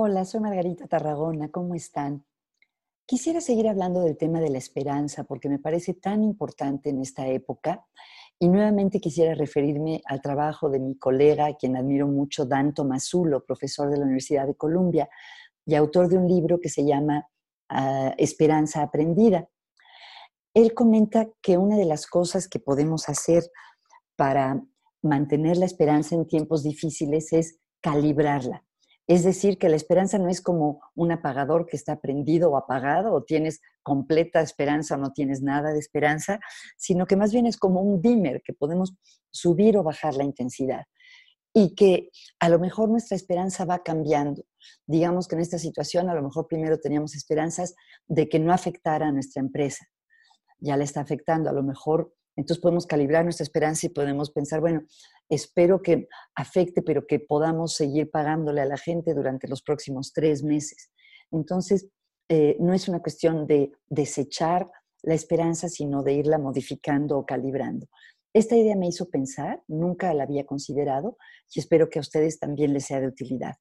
Hola, soy Margarita Tarragona, ¿cómo están? Quisiera seguir hablando del tema de la esperanza porque me parece tan importante en esta época y nuevamente quisiera referirme al trabajo de mi colega, quien admiro mucho, Dan Tomazulo, profesor de la Universidad de Columbia y autor de un libro que se llama ah, Esperanza Aprendida. Él comenta que una de las cosas que podemos hacer para mantener la esperanza en tiempos difíciles es calibrarla. Es decir, que la esperanza no es como un apagador que está prendido o apagado, o tienes completa esperanza o no tienes nada de esperanza, sino que más bien es como un dimmer que podemos subir o bajar la intensidad. Y que a lo mejor nuestra esperanza va cambiando. Digamos que en esta situación a lo mejor primero teníamos esperanzas de que no afectara a nuestra empresa. Ya la está afectando. A lo mejor entonces podemos calibrar nuestra esperanza y podemos pensar, bueno, espero que afecte, pero que podamos seguir pagándole a la gente durante los próximos tres meses. Entonces, eh, no es una cuestión de desechar la esperanza, sino de irla modificando o calibrando. Esta idea me hizo pensar, nunca la había considerado y espero que a ustedes también les sea de utilidad.